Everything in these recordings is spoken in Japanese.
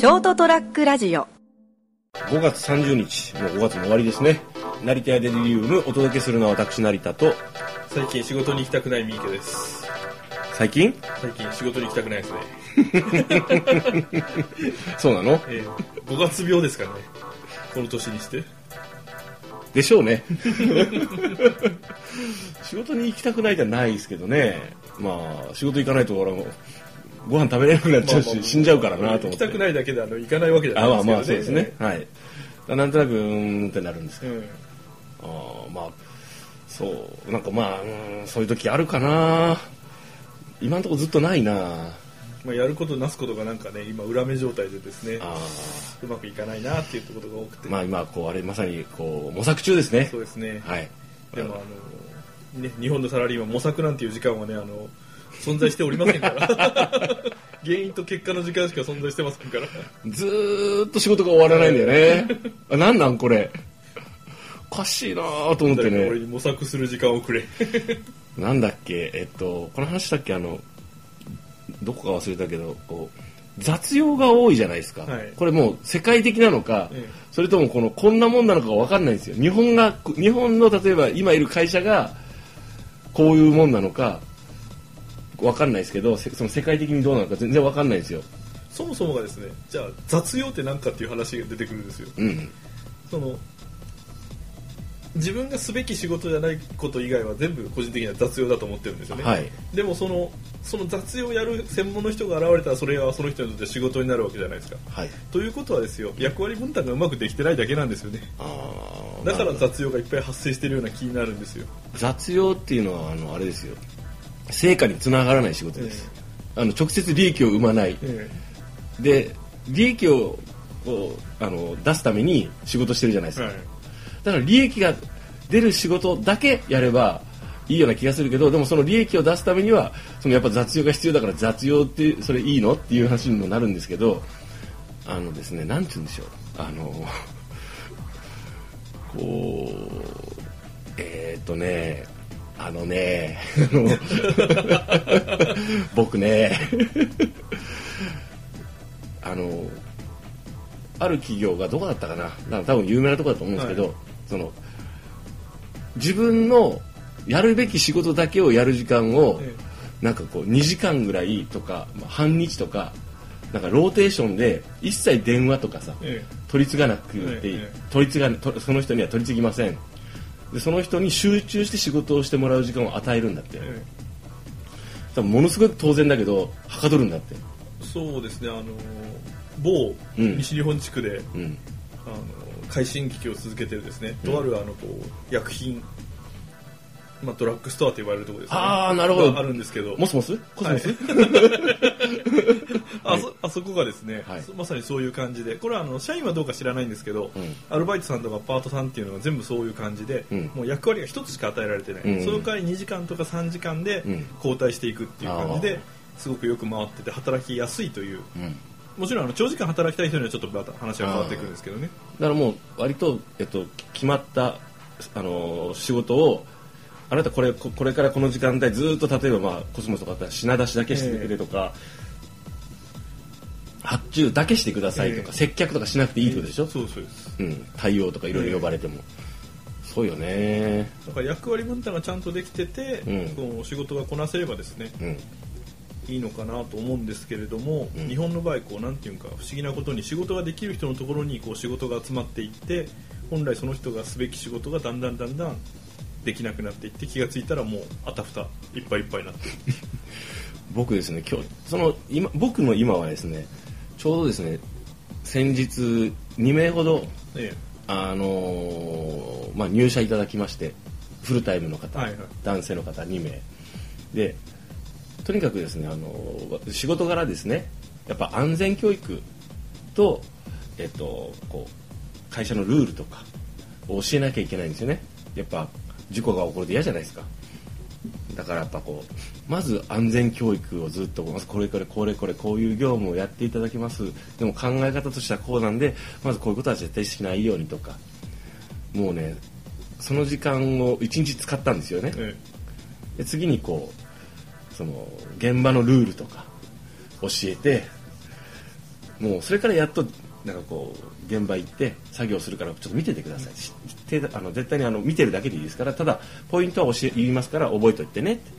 ショートトラックラジオ。5月30日、もう5月の終わりですね。成田屋デリリウム、お届けするのは私、成田と、最近仕事に行きたくない三池です。最近？最近仕事に行きたくないですね、そうなの？えー、5月病ですからね。この年にして。でしょうね。仕事に行きたくないじゃないですけどね。まあ、仕事行かないと俺も、ご飯食べれなくなっちゃうし、死んじゃうからなと思って。行きたくないだけであの行かないわけじゃあないまあですけどねまあ、そうですね。はい。なんとなく、うーんってなるんですけど。うんあーまあ、そう、なんかまあ、うんそういう時あるかな。今のところずっとないな。まあ、やることなすことがなんかね今裏目状態でですねあうまくいかないなっていうところが多くて、ーまあ今、こう、あれ、まさに、こう、模索中ですねそう。ですね、はい。でもあの、ね、日本のサラリーマン模索なんていう時間はねあの存在しておりませんから 原因と結果の時間しか存在してませんからずーっと仕事が終わらないんだよね。あなんなんこれ。おかしいなーと思って誰か俺ね。に模索する時間をくれなんだっけ、えっと、この話したっけ、あの、どこか忘れたけど、こう、雑用が多いじゃないですか。はいこれもう世界的なのか、ええそれともこの、こんなもんなのかがわかんないんですよ。日本が、日本の例えば今いる会社が、こういうもんなのか、わかんないですけど、せその世界的にどうなのか全然わかんないんですよ。そもそもがですねじゃあ雑用って何かっていう話が出てくるんですようん。その自分がすべき仕事じゃないこと以外は全部個人的には雑用だと思ってるんですよね、はい。でもそのその雑用をやる専門の人が現れたらそれはその人にとって仕事になるわけじゃないですかはい。ということはですよ役割分担がうまくできてないだけなんですよねだから雑用がいっぱい発生してるような気になるんですよ雑用っていうのはあのあれですよ成果につながらない仕事です、あの直接利益を生まない。えで利益をあの出すために仕事してるじゃないですか、えはい。だから利益が出る仕事だけやればいいような気がするけどでもその利益を出すためにはそのやっぱ雑用が必要だから雑用ってそれいいのっていう話にもなるんですけどあのですねなんて言うんでしょう。あの こうえーっとねあのね僕ねあのある企業がどこだったかななんか多分有名なところだと思うんですけど、はい。その自分のやるべき仕事だけをやる時間を、えなんかこう2時間ぐらいとか、まあ、半日とかなんかローテーションで一切電話とかさえ取り継がなくて、ええ取り継がとその人には取り継ぎませんでその人に集中して仕事をしてもらう時間を与えるんだって、え多分ものすごく当然だけどはかどるんだって。えそうですねあの某うん。西日本地区で、うん。あの快進撃を続けてるですね、とあるあのこう薬品、まあ、ドラッグストアと呼ばれるところですね。あーなるほど。があるんですけど。モスモスコスモス、あそあそこがですね、はい。そまさにそういう感じで。これはあの社員はどうか知らないんですけど、うん。アルバイトさんとかパートさんっていうのは全部そういう感じで、うん。もう役割が一つしか与えられてない、うん。その代わり2時間とか3時間でうん。交代していくっていう感じあですごくよく回ってて働きやすいという。うん。もちろんあの長時間働きたい人にはちょっとまた話は変わってくるんですけどね。だからもう割と、えっと、決まった、あのー仕事をあなたこれここれからこの時間帯ずっと例えば、まあ、コスモスとかだったら品出しだけしてくれとか、発注だけしてくださいとか、ええ。接客とかしなくていいってことでしょ、そうそうです。うん、対応とかいろいろ呼ばれても、そうよね。だから役割分担がちゃんとできてて、うん。この仕事がこなせればですねうん。いいのかなと思うんですけれども、うん。日本の場合こうなんていうか不思議なことに仕事ができる人のところにこう仕事が集まっていって本来その人がすべき仕事がだんだんだんだんできなくなっていって気がついたらもうあたふたいっぱいいっぱいになって。る 僕ですね今日その今僕の今はですねちょうどですね先日2名ほどえあのーまあ、入社いただきましてフルタイムの方、はいはい。男性の方2名。でとにかくですね、あのー仕事柄ですねやっぱ安全教育と、えっと、こう会社のルールとかを教えなきゃいけないんですよね。やっぱ事故が起こると嫌じゃないですか。だからやっぱこうまず安全教育をずっとまずこれこれこれこれこういう業務をやっていただきます。でも考え方としてはこうなんでまずこういうことは絶対しないようにとか。もうねその時間を1日使ったんですよね。え。で次にこうその現場のルールとか教えてもうそれからやっとなんかこう現場行って作業するからちょっと見ててください、あの絶対にあの見てるだけでいいですから。ただポイントは教え言いますから覚えておいてねって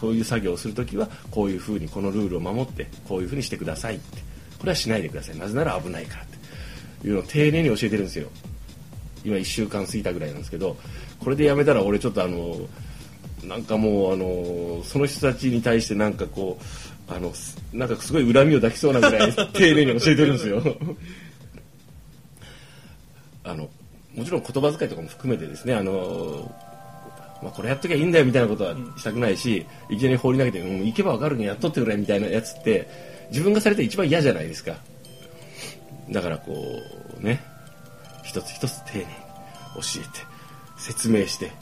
こういう作業をするときはこういうふうにこのルールを守ってこういうふうにしてくださいって。これはしないでください。なぜなら危ないからっていうのを丁寧に教えてるんですよ。今1週間過ぎたぐらいなんですけどこれでやめたら俺ちょっとあのなんかもうあのその人たちに対してなんかこうあのなんかすごい恨みを抱きそうなぐらい丁寧に教えてるんですよ。あのもちろん言葉遣いとかも含めてですねあのまあ、これやっときゃいいんだよみたいなことはしたくないし、いきなり放り投げて、うん、行けばわかるにやっとってくれみたいなやつって自分がされて一番嫌じゃないですか。だからこうね一つ一つ丁寧に教えて説明して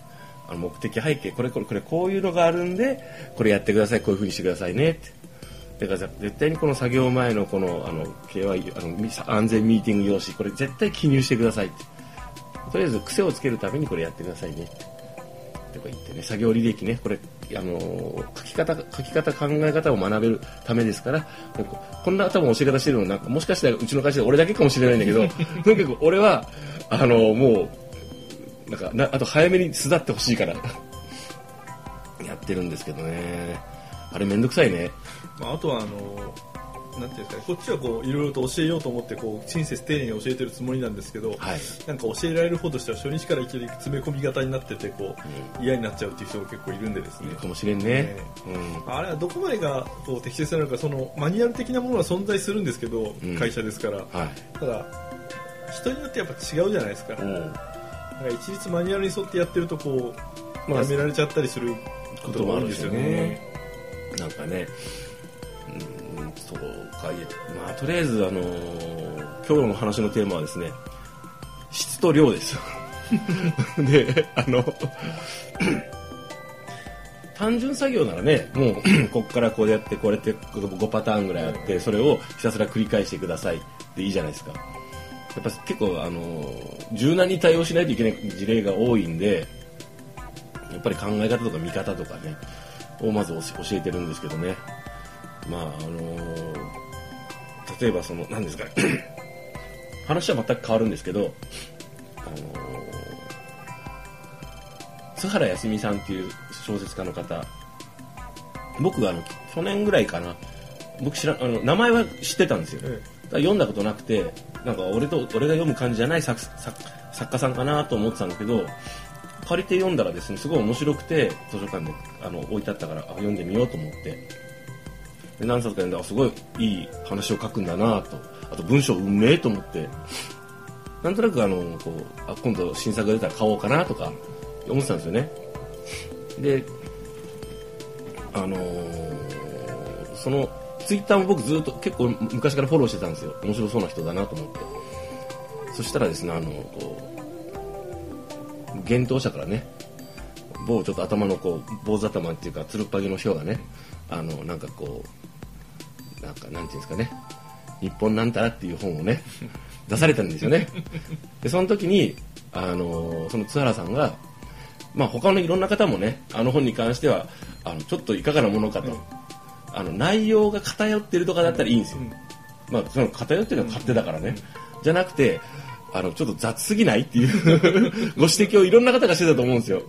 あの目的背景これこれこれこういうのがあるんでこれやってくださいこういうふうにしてくださいねってだから絶対にこの作業前のこのあの KY あの安全ミーティング用紙これ絶対記入してくださいって。とりあえず癖をつけるためにこれやってくださいね。とか言ってね作業履歴ねこれあの書き方書き方考え方を学べるためですからこんな多分教え方してるのなんかもしかしたらうちの会社で俺だけかもしれないんだけど とにかく俺はあのもうなんかなあと早めに巣立ってほしいからやってるんですけどね。あれめんどくさいね、まあ、あとはあのなんていうんですかね、こっちはこういろいろと教えようと思ってこう親切丁寧に教えてるつもりなんですけど、はい、なんか教えられる方としては初日からいきなり詰め込み型になっててこう、うん、嫌になっちゃうっていう人が結構いるんでですね。かもしれんね。うん、あれはどこまでがこう適切なのかそのマニュアル的なものは存在するんですけど、うん、会社ですから、はい、ただ人によってやっぱ違うじゃないですか。うん、なんか一律マニュアルに沿ってやってるとこう、まあ、やめられちゃったりすることもあるんですよね。なんかね。うんそうかまあとりあえずあのー、今日の話のテーマはですね質と量です であの 単純作業ならねもう こっからこうやってこれって5パターンぐらいあってそれをひたすら繰り返してくださいでいいじゃないですかやっぱ結構あの柔軟に対応しないといけない事例が多いんでやっぱり考え方とか見方とかねをまず教えてるんですけどね。まああのー、例えばその何ですかね。話は全く変わるんですけど、あのー、津原康美さんっていう小説家の方僕があの去年ぐらいかな僕知らあの名前は知ってたんですよ、読んだことなくてなんか俺と俺が読む感じじゃない作作家さんかなと思ってたんだけど借りて読んだらですねすごい面白くて図書館であの置いてあったから読んでみようと思って。で何冊か読んであすごいいい話を書くんだなと。あと文章うめえと思って。なんとなくあのこうあ今度新作が出たら買おうかなとか思ってたんですよね。であのー、そのツイッターも僕ずっと結構昔からフォローしてたんですよ。面白そうな人だなと思って。そしたらですねあのこう幻冬者からね某ちょっと頭のこう坊主頭っていうかつるっぱげの人がねあのなんかこうなんかなんていうんですかね日本なんたらっていう本をね 出されたんですよね。でその時にあのその津原さんがまあ他のいろんな方もねあの本に関してはあのちょっといかがなものかと、うん、あの内容が偏ってるとかだったらいいんですよ、うん、まあその偏ってるのは勝手だからね、うん、じゃなくてあのちょっと雑すぎないっていうご指摘をいろんな方がしてたと思うんですよ。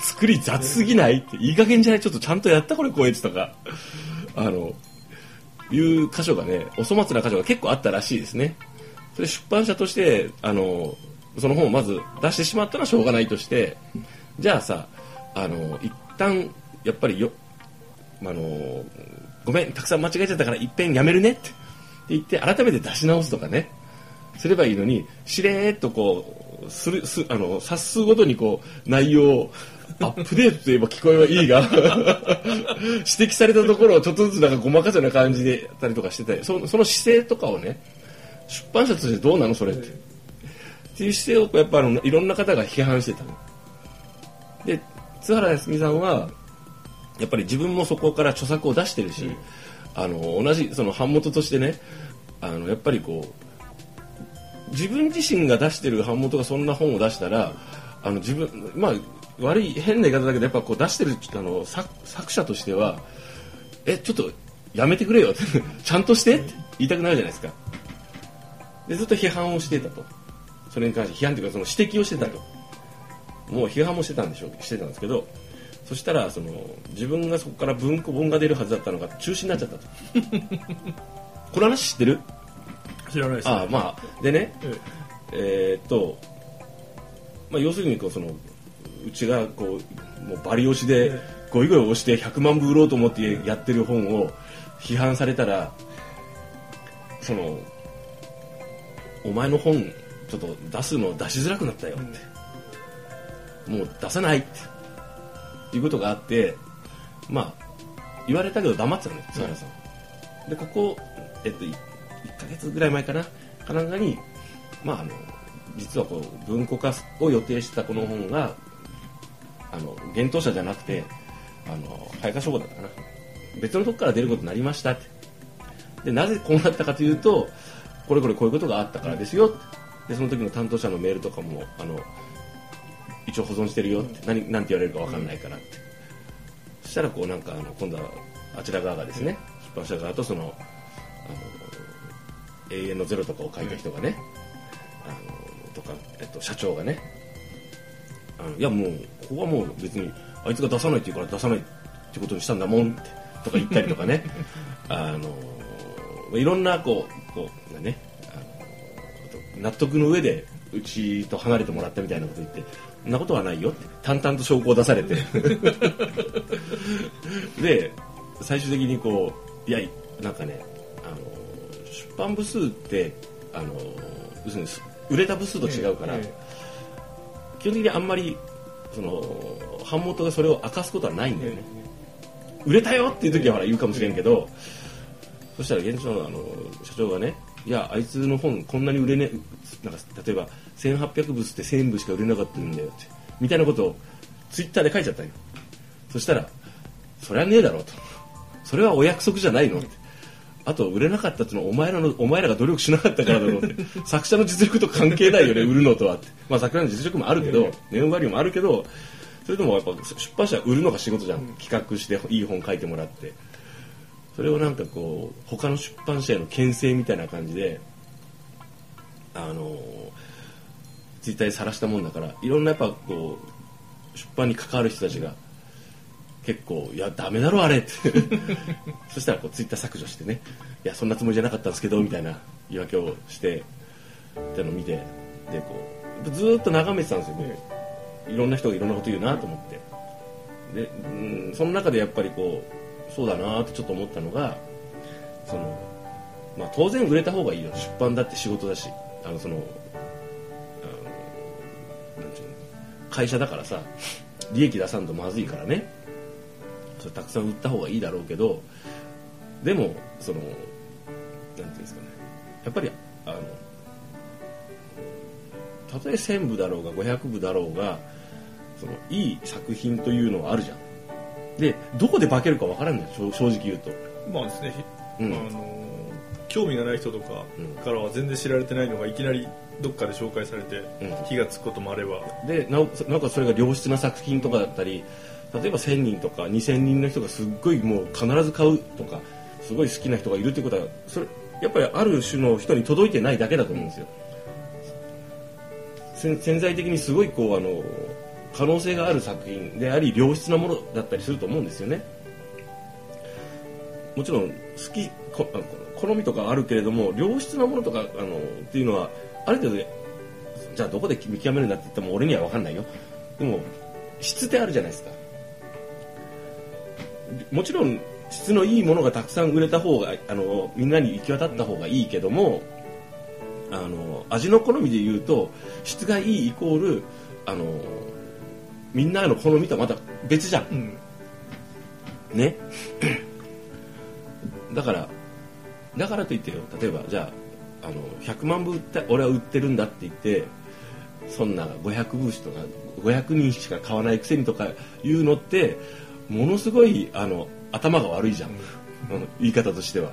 作り雑すぎないっていい加減じゃない？ちょっとちゃんとやった？これこいつとかあのいう箇所がねお粗末な箇所が結構あったらしいですね。それ出版社としてあのその本をまず出してしまったのはしょうがないとしてじゃあさあの一旦やっぱりよあのごめんたくさん間違えちゃったからいっぺんやめるねって言って改めて出し直すとかね。すればいいのにしれーっとこうするすあの冊数ごとにこう内容をアップデートといえば聞こえはいいが 指摘されたところをちょっとずつなんかごまかすような感じでやったりとかしててそその姿勢とかをね出版社としてどうなの？それって。っていう姿勢をやっぱあのいろんな方が批判してたで津原康美さんはやっぱり自分もそこから著作を出してるし、うん、あの同じその版元としてねあのやっぱりこう自分自身が出してる版元がそんな本を出したらあの自分まあ悪い変な言い方だけどやっぱこう出してるあの作作者としてはえちょっとやめてくれよ。っ てちゃんとしてって言いたくなるじゃないですか。でずっと批判をしてたと。それに関して批判というかその指摘をしてたと。もう批判もしてたんでしょう。してたんですけどそしたらその自分がそこから文庫本が出るはずだったのが中止になっちゃったと。この話知ってる？知らないですああまあでねええ。ーっと、まあ、要するにこうそのうちがこうもうバリ押しでえゴイゴイ押して100万部売ろうと思ってやってる本を批判されたらそのお前の本ちょっと出すの出しづらくなったよって、もう出さないって。いうことがあってまあ言われたけど黙ってたのね津原さん、でここ、えっと、1ヶ月ぐらい前かな。かなんかにまああの実はこう文庫化を予定してたこの本があの幻冬者じゃなくてあの早川書房だったかな。別のとこから出ることになりましたって。でなぜこうなったかというとこれこれこういうことがあったからですよって。でその時の担当者のメールとかもあの一応保存してるよって。何何て言われるか分かんないからって。そしたらこうなんかあの今度はあちら側がですね出版社側とそのあの永遠のゼロとかを書いた人がね、あのとか、えっと、社長がねあのいやもうここはもう別にあいつが出さないって言うから出さないってことにしたんだもんってとか言ったりとかね。あのいろんなこうこうねあの納得の上でうちと離れてもらったみたいなこと言ってそんなことはないよって淡々と証拠を出されて。で最終的にこういやなんかねあの出版部数ってあの要するに売れた部数と違うから、ええ基本的にあんまりその版元がそれを明かすことはないんだよね、売れたよっていう時はほら言うかもしれんけど、そしたら現地のあの社長がねいやあいつの本こんなに売れねなんか例えば1800部って1000部しか売れなかったんだよってみたいなことをツイッターで書いちゃったんよ。そしたらそりゃねえだろうと。それはお約束じゃないのってあと売れなかったっていうのはお前らのお前らが努力しなかったからだろうって。作者の実力と関係ないよね 売るのとはって。まあ作者の実力もあるけどネオンバリューもあるけどそれでもやっぱ出版社は売るのが仕事じゃん、企画していい本書いてもらって。それをなんかこう他の出版社への牽制みたいな感じであのツイッターで晒したもんだからいろんなやっぱこう出版に関わる人たちが結構「いやダメだろあれ」っ てそしたらこうツイッター削除してね「いやそんなつもりじゃなかったんですけど」みたいな言い訳をしてってのを見て。でこうずっと眺めてたんですよ、ね、いろんな人がいろんなこと言うなと思って。で、うん、その中でやっぱりこうそうだなってちょっと思ったのがその、まあ、当然売れた方がいいよ。出版だって仕事だし。あのその。会社だからさ利益出さんとまずいからね。それたくさん売った方がいいだろうけどでもそのなんていうんですかね。やっぱりあのたとえ1000部だろうが500部だろうがそのいい作品というのはあるじゃん。でどこで化けるかわからんのよ正正直言うと。まあですね、うん。あの興味がない人とかうん。からは全然知られてないのがいきなりどっかで紹介されてうん。火がつくこともあれば、でなおなんかそれが良質な作品とかだったり例えば1000人とか2000人の人がすっごいもう必ず買うとかすごい好きな人がいるということはそれやっぱりある種の人に届いてないだけだと思うんですよ。潜在的にすごいこうあの可能性がある作品であり良質なものだったりすると思うんですよね。もちろん好き好みとかあるけれども良質なものとかあのっていうのはある程度じゃあどこで見極めるんだって言っても俺には分かんないよ。でも質ってあるじゃないですか。もちろん質のいいものがたくさん売れた方があのみんなに行き渡った方がいいけどもあの味の好みで言うと質がいいイコールあのみんなの好みとはまた別じゃん。うん。ね。だからだからといってよ例えばじゃああの100万部売った俺は売ってるんだって言ってそんな500部とか500人しか買わないくせにとか言うのってものすごいあの頭が悪いじゃん、言い方としては。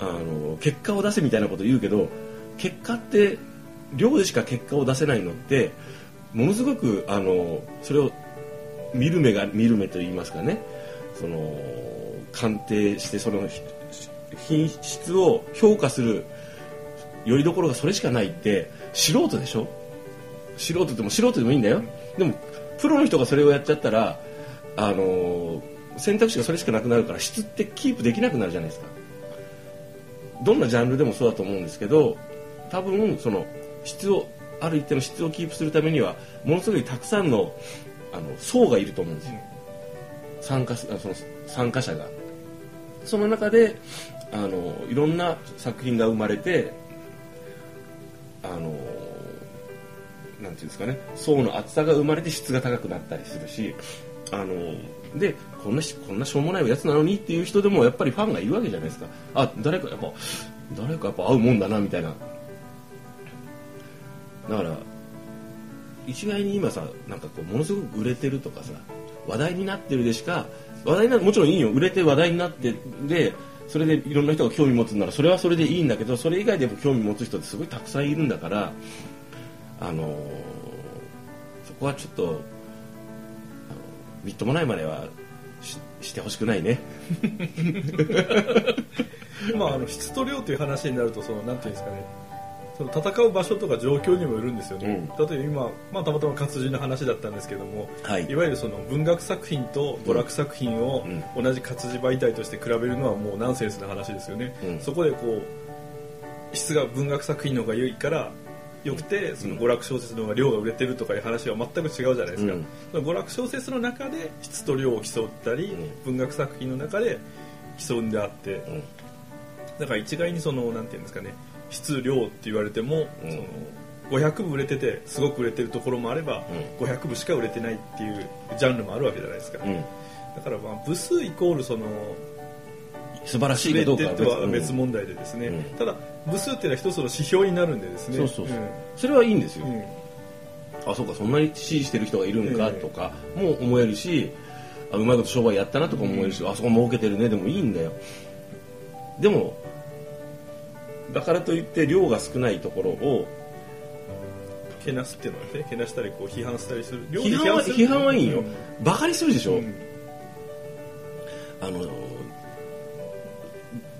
あの結果を出せみたいなこと言うけど結果って量でしか結果を出せないのってものすごくあのそれを見る目が見る目と言いますかね。その鑑定してそのひ品質を評価するよりどころがそれしかないって素人でしょ？素人でも素人でもいいんだよ。でもプロの人がそれをやっちゃったらあの選択肢がそれしかなくなるから質ってキープできなくなるじゃないですか。どんなジャンルでもそうだと思うんですけど多分その質をある一定の質をキープするためにはものすごいたくさんのあの層がいると思うんですよ。参加あその参加者が。その中であのいろんな作品が生まれてあのなんていうんですかね層の厚さが生まれて質が高くなったりするしあのでこんなしこんなしょうもないやつなのにっていう人でもやっぱりファンがいるわけじゃないですか。あ誰かやっぱ誰かやっぱ合うもんだなみたいな。だから一概に今さなんかこうものすごく売れてるとかさ話題になってるでしか話題なもちろんいいよ。売れて話題になってでそれでいろんな人が興味持つならそれはそれでいいんだけどそれ以外でも興味持つ人ってすごいたくさんいるんだからあのーそこはちょっとあのみっともないまではししてほしくないね。まあ、あの質と量という話になるとそのなんていうんですかね。その戦う場所とか状況にもよるんですよね、例えば今、まあ、たまたま活字の話だったんですけども、はい。いわゆるその文学作品と娯楽作品を同じ活字媒体として比べるのはもうナンセンスな話ですよね、うん。そこでこう質が文学作品の方が良いから良くてその娯楽小説の方が量が売れてるとかいう話は全く違うじゃないですか、うん。娯楽小説の中で質と量を競ったり、うん。文学作品の中で競うんであって、ん。だから一概にそのなんていうんですかね質量って言われても、うん。その500部売れててすごく売れてるところもあれば、う500部しか売れてないっていうジャンルもあるわけじゃないですか、うん。だからまあ部数イコールその素晴らしい全かどうかはうん。別問題でですね、うん。ただ部数っていうのは一つの指標になるんでですね。そうそうそう。それはいいんですよ、うん。うんあそうかそんなに支持してる人がいるのかええとかも思えるし、あうまいこと商売やったなとかも思えるし、あそこ儲けてるねでもいいんだよ。でもだからといって量が少ないところをけなすっていうのはねけなしたりこう批判したりする。批判は批判はいいよ、うん。バカにするでしょ、うん。あの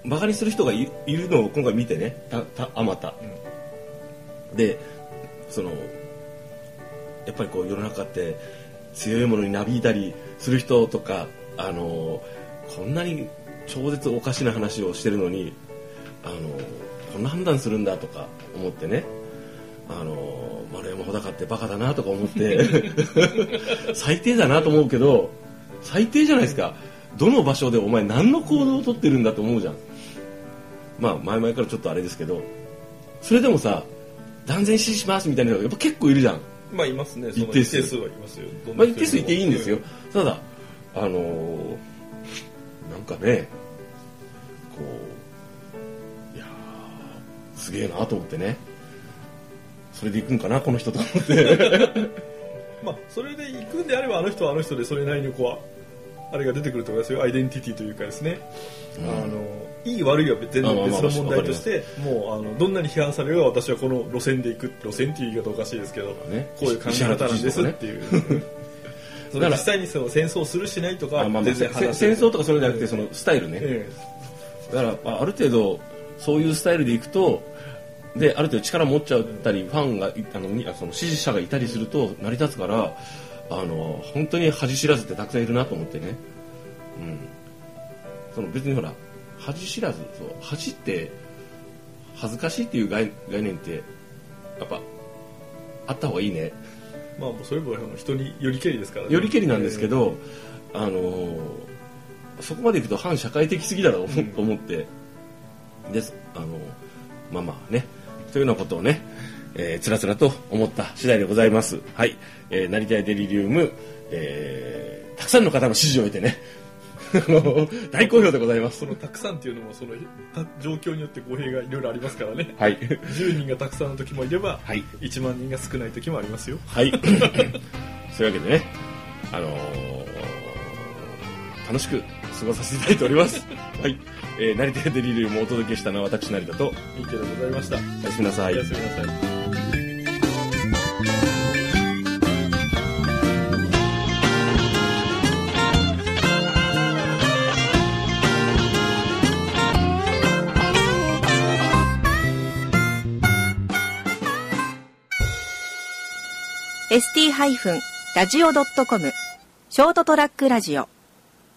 バカにする人がいいるのを今回見てねたたあまた、でそのやっぱりこう世の中って強いものになびいたりする人とかあのこんなに超絶おかしな話をしてるのにあのこんな判断するんだとか思ってね。あの丸山穂高ってバカだなとか思って 最低だなと思うけど最低じゃないですか。どの場所でお前何の行動をとってるんだと思うじゃんまあ前々からちょっとあれですけどそれでもさ断然支持しますみたいな人がやっぱ結構いるじゃん。まあいますね。一定数。はいますよ。まあ一定数いていいんですよ、ただあのーなんかねこういやーすげえなと思ってね。それで行くんかなこの人と思って。まあそれで行くんであればあの人はあの人でそれなりにこうあれが出てくると思いますよ。アイデンティティというかですね、うん。あのいい悪いは全然別の問題としてもうあのどんなに批判されるが私はこの路線で行く路線っていう言い方おかしいですけど、ねこういう考え方なんですっていう。そのだから実際にその戦争するしないとか戦争とかそういうんじゃなくてそのスタイルね、えだからあある程度そういうスタイルでいくとである程度力持っちゃったりファンがいあのその支持者がいたりすると成り立つからあの本当に恥知らずってたくさんいるなと思ってね、うん、その別にほら恥知らずそう恥って恥ずかしいっていう概概念ってやっぱあった方がいいね。えまあもうそれの人によりけりですからね。よりけりなんですけど、あのーそこまでいくと反社会的すぎだろううん。と思って。です。あのまあまあね。というようなことをね、えーつらつらと思った次第でございます。はい、えー、成田屋デリリウム、えーたくさんの方の支持を得てね 大好評でございますそのたくさんっていうのもそのた状況によって語弊がいろいろありますからねはい10人がたくさんの時もいれば、はい1万人が少ない時もありますよはい。そういうわけでね、あのー楽しく過ごさせていただいております。はい。えー、成田屋デリリウムをお届けしたのは私成田と、いいけでございました、おやすみなさいおや。すみなさい「ハイフンラジオドットコムショートトラックラジオ。